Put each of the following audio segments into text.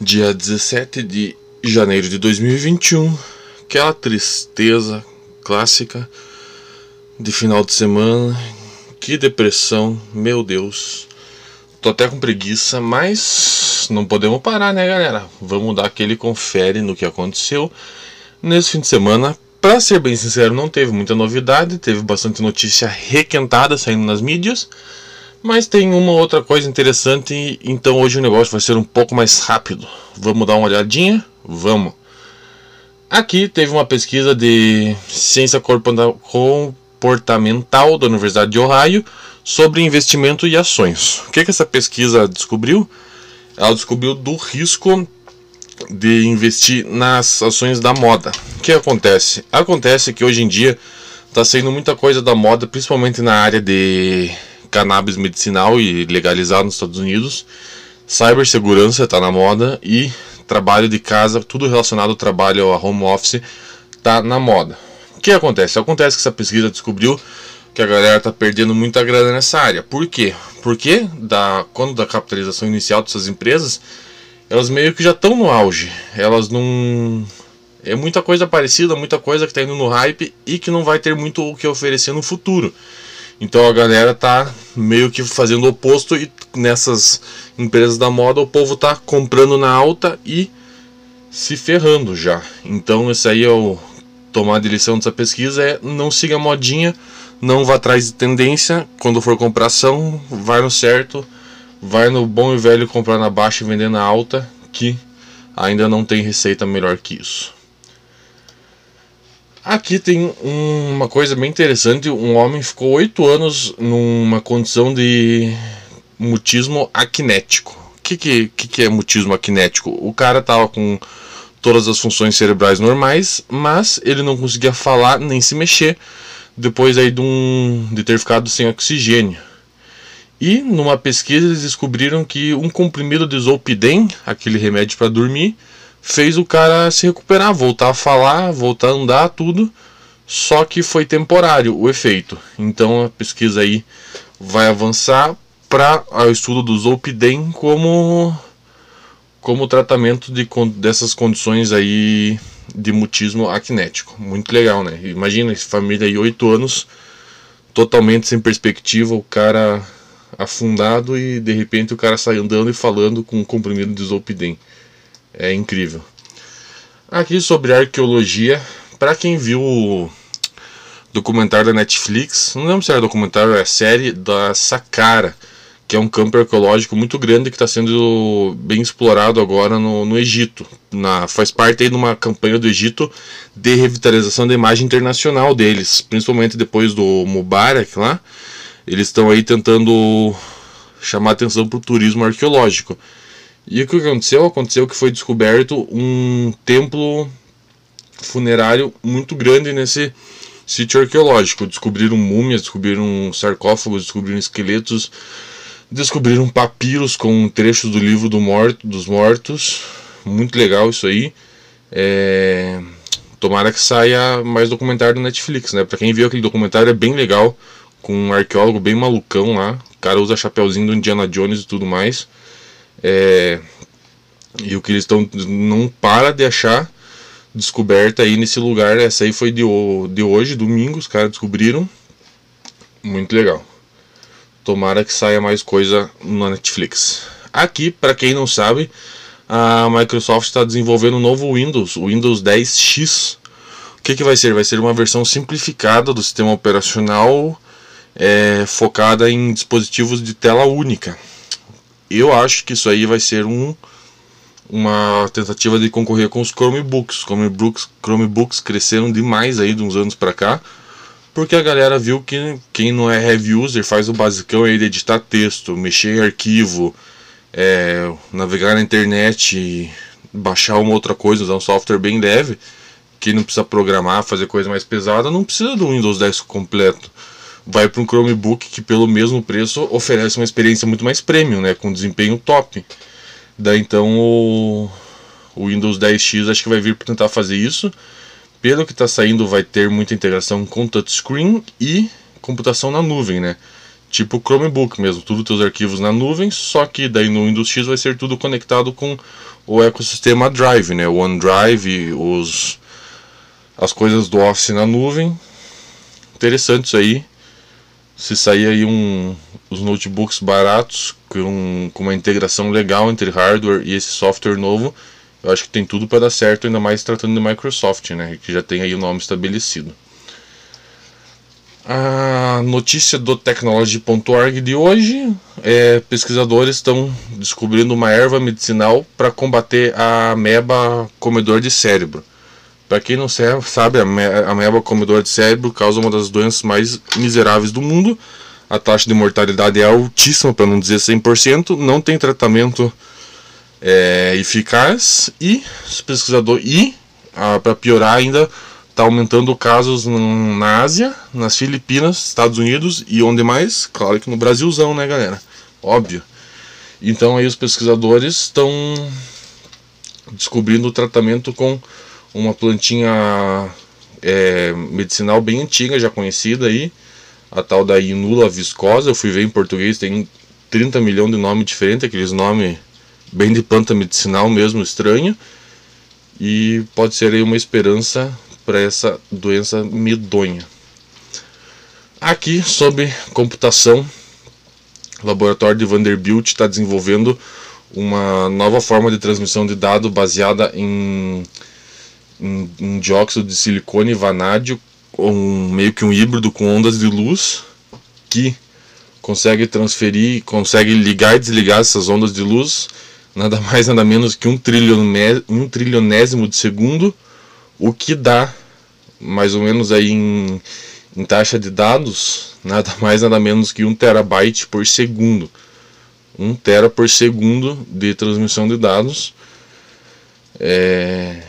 dia 17 de janeiro de 2021, aquela tristeza clássica de final de semana, que depressão, meu Deus. Tô até com preguiça, mas não podemos parar, né, galera? Vamos dar aquele confere no que aconteceu nesse fim de semana. Pra ser bem sincero, não teve muita novidade, teve bastante notícia requentada saindo nas mídias. Mas tem uma outra coisa interessante, então hoje o negócio vai ser um pouco mais rápido. Vamos dar uma olhadinha? Vamos. Aqui teve uma pesquisa de ciência comportamental da Universidade de Ohio sobre investimento e ações. O que, que essa pesquisa descobriu? Ela descobriu do risco de investir nas ações da moda. O que acontece? Acontece que hoje em dia está saindo muita coisa da moda, principalmente na área de cannabis medicinal e legalizado nos Estados Unidos. Cibersegurança está na moda e trabalho de casa, tudo relacionado ao trabalho ao home office está na moda. O que acontece? Acontece que essa pesquisa descobriu que a galera está perdendo muita grana nessa área. Por quê? Porque da, quando da capitalização inicial dessas empresas, elas meio que já estão no auge. Elas não. É muita coisa parecida, muita coisa que está indo no hype e que não vai ter muito o que oferecer no futuro. Então a galera tá meio que fazendo o oposto e nessas empresas da moda o povo tá comprando na alta e se ferrando já. Então esse aí é o tomar de lição dessa pesquisa é não siga a modinha, não vá atrás de tendência, quando for comprar ação, vai no certo, vai no bom e velho comprar na baixa e vender na alta, que ainda não tem receita melhor que isso. Aqui tem uma coisa bem interessante: um homem ficou oito anos numa condição de mutismo aquinético. O que, que, que é mutismo aquinético? O cara tava com todas as funções cerebrais normais, mas ele não conseguia falar nem se mexer depois aí de, um, de ter ficado sem oxigênio. E numa pesquisa eles descobriram que um comprimido de Zolpidem, aquele remédio para dormir, fez o cara se recuperar, voltar a falar, voltar a andar, tudo. Só que foi temporário o efeito. Então a pesquisa aí vai avançar para o estudo do Zolpidem como como tratamento de, dessas condições aí de mutismo acnético. Muito legal, né? Imagina família aí oito anos totalmente sem perspectiva, o cara afundado e de repente o cara sai andando e falando com um comprimido de Zolpidem. É incrível. Aqui sobre arqueologia, para quem viu o documentário da Netflix, não lembro se era documentário é série da Saqqara, que é um campo arqueológico muito grande que está sendo bem explorado agora no, no Egito. Na, faz parte aí de uma campanha do Egito de revitalização da imagem internacional deles, principalmente depois do Mubarak lá. Eles estão aí tentando chamar atenção para o turismo arqueológico. E o que aconteceu? Aconteceu que foi descoberto um templo funerário muito grande nesse sítio arqueológico. Descobriram múmias, descobriram sarcófagos, descobriram esqueletos, descobriram papiros com trechos do livro do morto, dos mortos. Muito legal isso aí. É... Tomara que saia mais documentário do Netflix, né? Pra quem viu aquele documentário é bem legal, com um arqueólogo bem malucão lá. O cara usa chapéuzinho do Indiana Jones e tudo mais. É, e o que eles estão não para de achar descoberta aí nesse lugar. Essa aí foi de, de hoje, domingo, os caras descobriram. Muito legal. Tomara que saia mais coisa na Netflix. Aqui, para quem não sabe, a Microsoft está desenvolvendo um novo Windows, o Windows 10X. O que, que vai ser? Vai ser uma versão simplificada do sistema operacional é, focada em dispositivos de tela única eu acho que isso aí vai ser um, uma tentativa de concorrer com os Chromebooks. Chromebooks, Chromebooks cresceram demais aí de uns anos para cá, porque a galera viu que quem não é heavy user faz o basicão aí de editar texto, mexer em arquivo, é, navegar na internet, baixar uma outra coisa, usar um software bem leve, que não precisa programar, fazer coisa mais pesada, não precisa do Windows 10 completo vai para um Chromebook que pelo mesmo preço oferece uma experiência muito mais premium, né, com desempenho top. Daí então o, o Windows 10X acho que vai vir para tentar fazer isso. Pelo que está saindo vai ter muita integração com touchscreen e computação na nuvem, né? tipo Chromebook mesmo, tudo teus arquivos na nuvem, só que daí no Windows X vai ser tudo conectado com o ecossistema Drive, né? O OneDrive, os as coisas do Office na nuvem. Interessante isso aí. Se sair aí um, os notebooks baratos com, com uma integração legal entre hardware e esse software novo, eu acho que tem tudo para dar certo, ainda mais tratando de Microsoft, né? Que já tem aí o nome estabelecido. A notícia do Technology.org de hoje é pesquisadores estão descobrindo uma erva medicinal para combater a ameba comedor de cérebro. Para quem não sabe, a ameba comedor de cérebro causa uma das doenças mais miseráveis do mundo. A taxa de mortalidade é altíssima, para não dizer 100%. Não tem tratamento é, eficaz e pesquisador e para piorar ainda está aumentando casos na Ásia, nas Filipinas, Estados Unidos e onde mais? Claro que no Brasilzão, né, galera? Óbvio. Então aí os pesquisadores estão descobrindo o tratamento com uma plantinha é, medicinal bem antiga, já conhecida aí, a tal da inula viscosa. Eu fui ver em português, tem 30 milhões de nomes diferentes, aqueles nomes bem de planta medicinal mesmo, estranho. E pode ser aí uma esperança para essa doença medonha. Aqui, sobre computação, o laboratório de Vanderbilt está desenvolvendo uma nova forma de transmissão de dado baseada em, em dióxido de silicone e vanádio, um, meio que um híbrido com ondas de luz que consegue transferir, consegue ligar e desligar essas ondas de luz nada mais nada menos que um, um trilionésimo de segundo o que dá mais ou menos aí em, em taxa de dados, nada mais nada menos que um terabyte por segundo. 1 tera por segundo de transmissão de dados. É...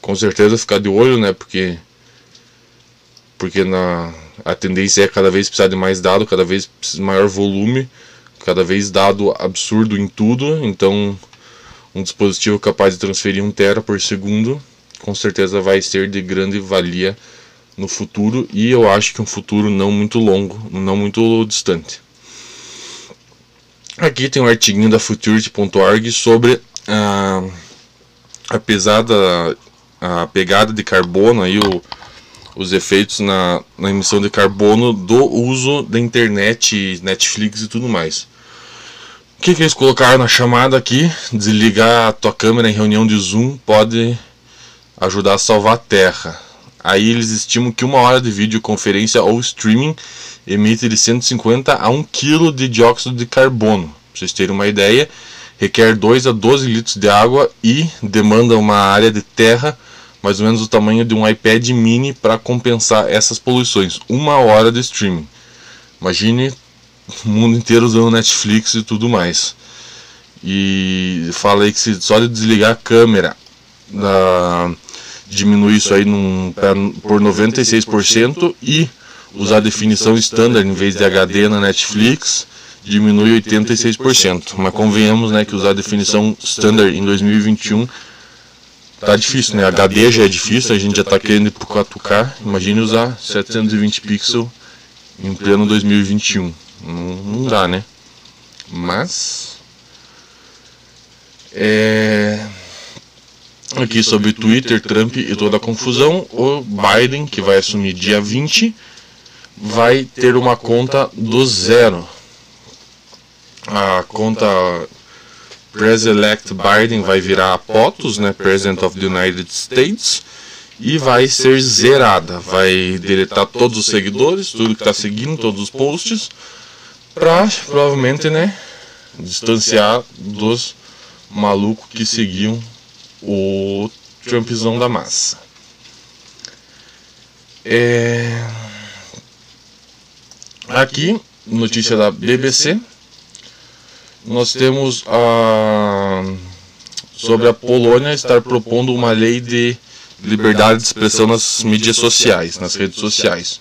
Com certeza ficar de olho, né? Porque porque na a tendência é cada vez precisar de mais dado, cada vez maior volume, cada vez dado absurdo em tudo. Então, um dispositivo capaz de transferir 1 tera por segundo com certeza vai ser de grande valia no futuro e eu acho que um futuro não muito longo, não muito distante. Aqui tem um artigo da futurity.org sobre a, a pesada a pegada de carbono aí o, os efeitos na, na emissão de carbono do uso da internet, Netflix e tudo mais. O que, que eles colocaram na chamada aqui? Desligar a tua câmera em reunião de Zoom pode ajudar a salvar a Terra. Aí eles estimam que uma hora de videoconferência ou streaming emite de 150 a 1 kg de dióxido de carbono. Pra vocês terem uma ideia, requer 2 a 12 litros de água e demanda uma área de terra mais ou menos o tamanho de um iPad mini para compensar essas poluições. Uma hora de streaming. Imagine o mundo inteiro usando Netflix e tudo mais. E fala aí que se só de desligar a câmera da diminuir isso aí num, por 96% e usar definição standard em vez de HD na Netflix diminui 86%. Mas convenhamos né, que usar definição standard em 2021 tá difícil, né? HD já é difícil, a gente já está querendo ir pro 4K. Imagine usar 720 pixels em pleno 2021. Não, não dá, né? Mas. É aqui sobre Twitter, Trump e toda a confusão, o Biden, que vai assumir dia 20, vai ter uma conta do zero. A conta President-elect Biden vai virar POTUS, né, President of the United States, e vai ser zerada. Vai deletar todos os seguidores, tudo que está seguindo, todos os posts, para provavelmente, né, distanciar dos malucos que seguiam o Trumpzão da massa. É... Aqui, notícia da BBC, nós temos a sobre a Polônia estar propondo uma lei de liberdade de expressão nas mídias sociais, nas redes sociais.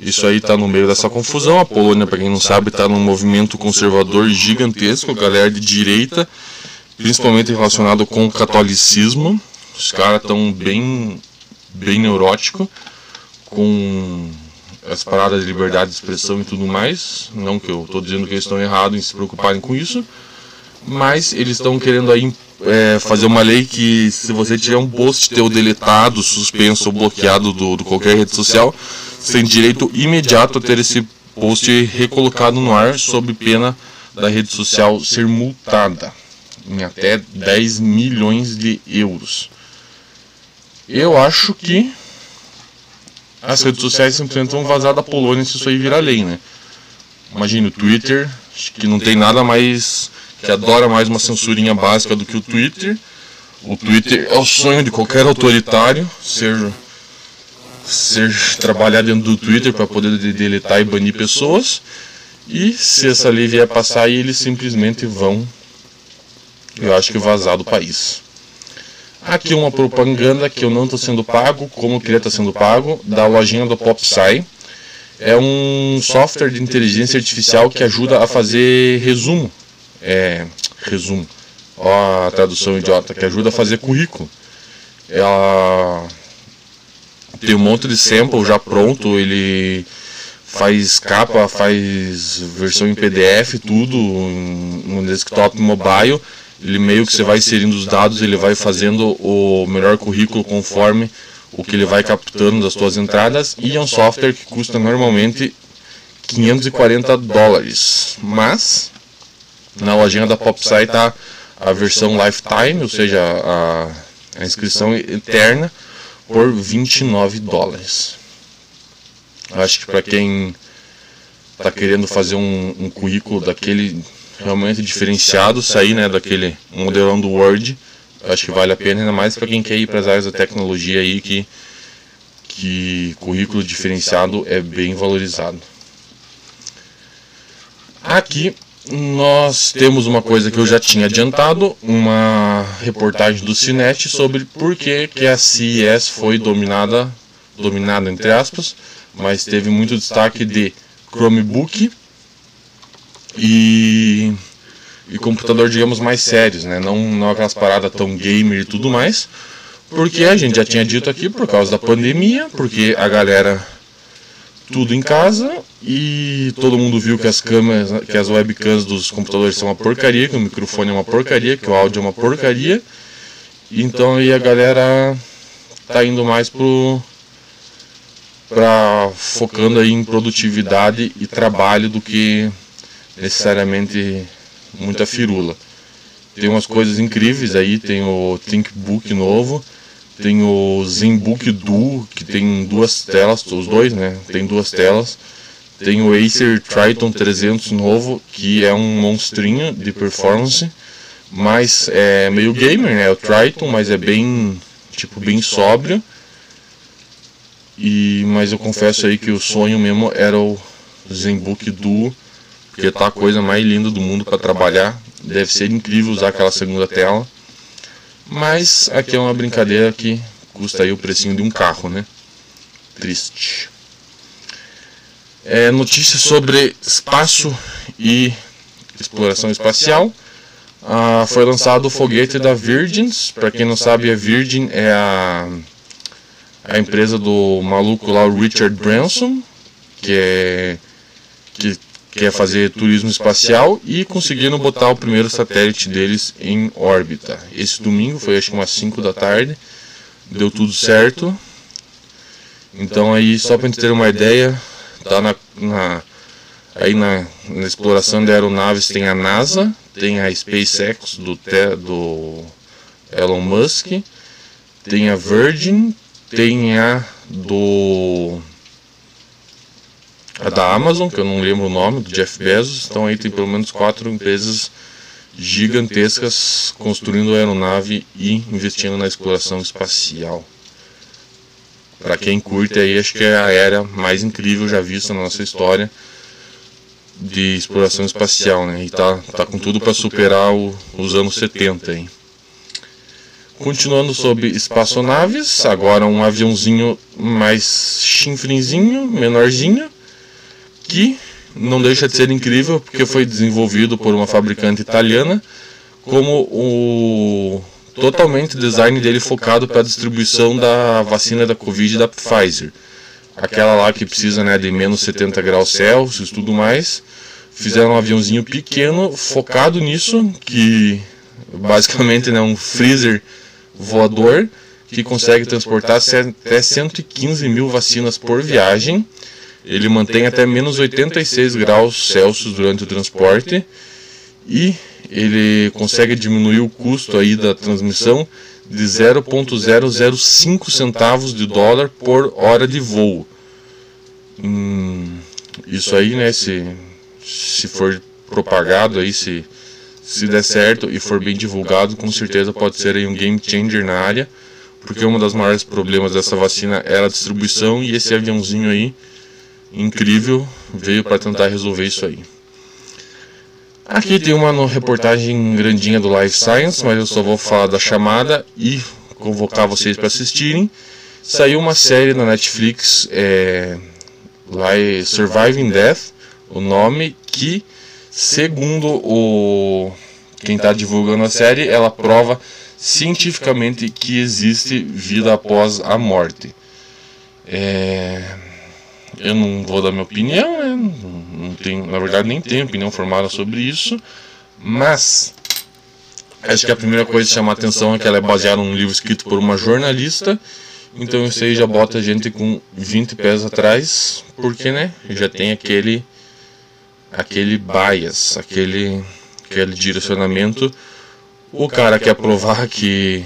Isso aí está no meio dessa confusão. A Polônia, para quem não sabe, está num movimento conservador gigantesco, galera de direita principalmente relacionado com o catolicismo. Os caras estão bem, bem neuróticos com as paradas de liberdade de expressão e tudo mais. Não que eu estou dizendo que eles estão errados em se preocuparem com isso, mas eles estão querendo aí é, fazer uma lei que se você tiver um post teu deletado, suspenso ou bloqueado do, do qualquer rede social, você tem direito imediato a ter esse post recolocado no ar sob pena da rede social ser multada em até 10 milhões de euros. Eu acho que as redes sociais simplesmente vão vazar da Polônia se isso aí virar lei, né? Imagina o Twitter, que não tem nada mais que adora mais uma censurinha básica do que o Twitter. O Twitter é o sonho de qualquer autoritário ser ser trabalhar dentro do Twitter para poder deletar e banir pessoas. E se essa lei vier passar eles simplesmente vão, eu acho que vazar do país. Aqui uma propaganda que eu não estou sendo pago, como eu queria estar sendo pago, da lojinha do PopSci. É um software de inteligência artificial que ajuda a fazer resumo é, resumo, ó a tradução idiota, que ajuda a fazer currículo. Ela tem um monte de sample já pronto, ele faz capa, faz versão em PDF, tudo no desktop mobile. Ele meio que você vai inserindo os dados, ele vai fazendo o melhor currículo conforme o que ele vai captando das suas entradas e é um software que custa normalmente 540 dólares. Mas na lojinha da PopSci está a versão Lifetime, ou seja, a, a inscrição eterna, por 29 dólares. Acho que para quem está querendo fazer um, um, currículo daquele realmente diferenciado, sair né, daquele modelão do Word, acho que vale a pena, ainda mais para quem quer ir para as áreas da tecnologia aí, que, que currículo diferenciado é bem valorizado. Aqui nós temos uma coisa que eu já tinha adiantado, uma reportagem do Cinete sobre por que, que a CES foi dominada, dominada entre aspas, mas teve muito destaque de Chromebook e, e computador, digamos, mais sérios, né? não, não aquelas paradas tão gamer e tudo mais, porque a gente já tinha dito aqui, por causa da pandemia, porque a galera tudo em casa e todo mundo viu que as câmeras, que as webcams dos computadores são uma porcaria, que o microfone é uma porcaria, que o áudio é uma porcaria. Então aí a galera tá indo mais pro para focando aí em produtividade e trabalho do que necessariamente muita firula. Tem umas coisas incríveis aí, tem o ThinkBook novo, tem o ZenBook Duo, que tem duas telas, os dois, né? Tem duas telas. Tem o Acer Triton 300 novo, que é um monstrinho de performance, mas é meio gamer, né? É o Triton, mas é bem, tipo, bem sóbrio. E, mas eu confesso aí que o sonho mesmo era o ZenBook Duo, porque tá a coisa mais linda do mundo para trabalhar. Deve ser incrível usar aquela segunda tela. Mas aqui é uma brincadeira que custa aí o precinho de um carro, né? Triste. É, notícias sobre espaço e exploração espacial. Ah, foi lançado o foguete da Virgin. Para quem não sabe, a Virgin é a, a empresa do maluco lá, o Richard Branson, que é que quer fazer turismo espacial e conseguiram botar o primeiro satélite deles em órbita. Esse domingo foi acho que umas 5 da tarde, deu tudo certo. Então aí só para gente ter uma ideia, tá na, na aí na, na, exploração de aeronaves tem a NASA, tem a SpaceX do, do Elon Musk, tem a Virgin, tem a do a da Amazon, que eu não lembro o nome, do Jeff Bezos. Então aí tem pelo menos quatro empresas gigantescas construindo aeronave e investindo na exploração espacial. Para quem curte aí, acho que é a era mais incrível já vista na nossa história de exploração espacial, né? E tá, tá com tudo para superar o, os anos 70 aí. Continuando sobre espaçonaves, agora um aviãozinho mais chinfrinzinho, menorzinho, que não deixa de ser incrível porque foi desenvolvido por uma fabricante italiana, como o totalmente design dele focado para a distribuição da vacina da Covid da Pfizer. aquela lá que precisa né, de menos 70 graus Celsius e tudo mais. Fizeram um aviãozinho pequeno focado nisso, que basicamente é né, um freezer voador que consegue transportar até 115 mil vacinas por viagem. Ele mantém até menos 86 graus Celsius durante o transporte e ele consegue diminuir o custo aí da transmissão de 0,005 centavos de dólar por hora de voo. Hum, isso aí, né, se, se for propagado aí, se, se der certo e for bem divulgado, com certeza pode ser aí um game changer na área, porque um dos maiores problemas dessa vacina era a distribuição e esse aviãozinho aí, incrível, veio para tentar resolver isso aí. Aqui tem uma reportagem grandinha do Life Science, mas eu só vou falar da chamada e convocar vocês para assistirem. Saiu uma série na Netflix, é, Surviving Death, o nome, que segundo o quem está divulgando a série, ela prova cientificamente que existe vida após a morte. É, eu não vou dar minha opinião, né? não tenho, na verdade nem tenho opinião formada sobre isso, mas acho que a primeira coisa que chama a atenção é que ela é baseada num livro escrito por uma jornalista, então isso aí já bota a gente com 20 pés atrás, porque né, já tem aquele aquele bias, aquele aquele direcionamento. O cara quer provar que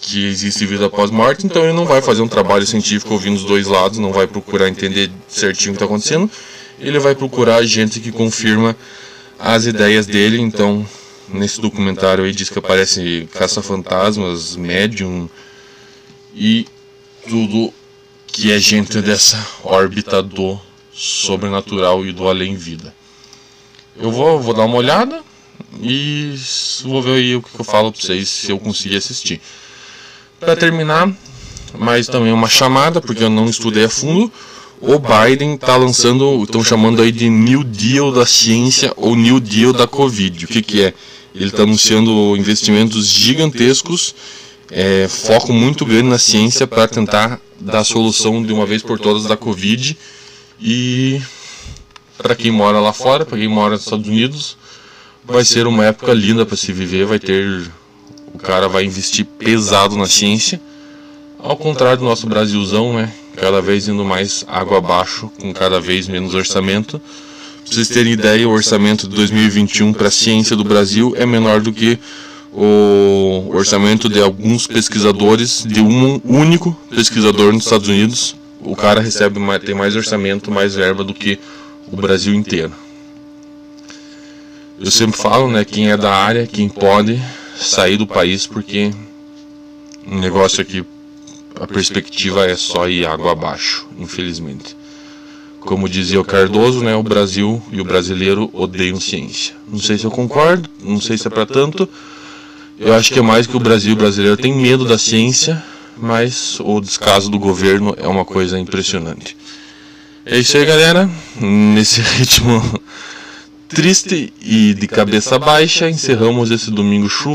que existe vida após morte, então ele não vai fazer um trabalho científico ouvindo os dois lados, não vai procurar entender certinho o que está acontecendo, ele vai procurar gente que confirma as ideias dele. Então, nesse documentário aí diz que aparece caça-fantasmas, médium e tudo que é gente dessa órbita do sobrenatural e do além-vida. Eu vou, vou dar uma olhada e vou ver aí o que eu falo para vocês se eu conseguir assistir. Para terminar, mais também uma chamada, porque eu não estudei a fundo. O Biden está lançando, estão chamando aí de New Deal da ciência ou New Deal da Covid. O que, que é? Ele está anunciando investimentos gigantescos, é, foco muito grande na ciência para tentar dar solução de uma vez por todas da Covid. E para quem mora lá fora, para quem mora nos Estados Unidos, vai ser uma época linda para se viver. Vai ter cara vai investir pesado na ciência. Ao contrário do nosso Brasilzão, né? Cada vez indo mais água abaixo, com cada vez menos orçamento. Pra vocês terem ideia, o orçamento de 2021 para a ciência do Brasil é menor do que o orçamento de alguns pesquisadores, de um único pesquisador nos Estados Unidos. O cara recebe mais, tem mais orçamento, mais verba do que o Brasil inteiro. Eu sempre falo, né, quem é da área, quem pode, sair do país porque um negócio aqui a perspectiva é só ir água abaixo, infelizmente. Como dizia o Cardoso, né, o Brasil e o brasileiro odeiam ciência. Não sei se eu concordo, não sei se é para tanto. Eu acho que é mais que o Brasil e o brasileiro tem medo da ciência, mas o descaso do governo é uma coisa impressionante. É isso aí, galera. Nesse ritmo triste e de cabeça baixa, encerramos esse domingo chuva.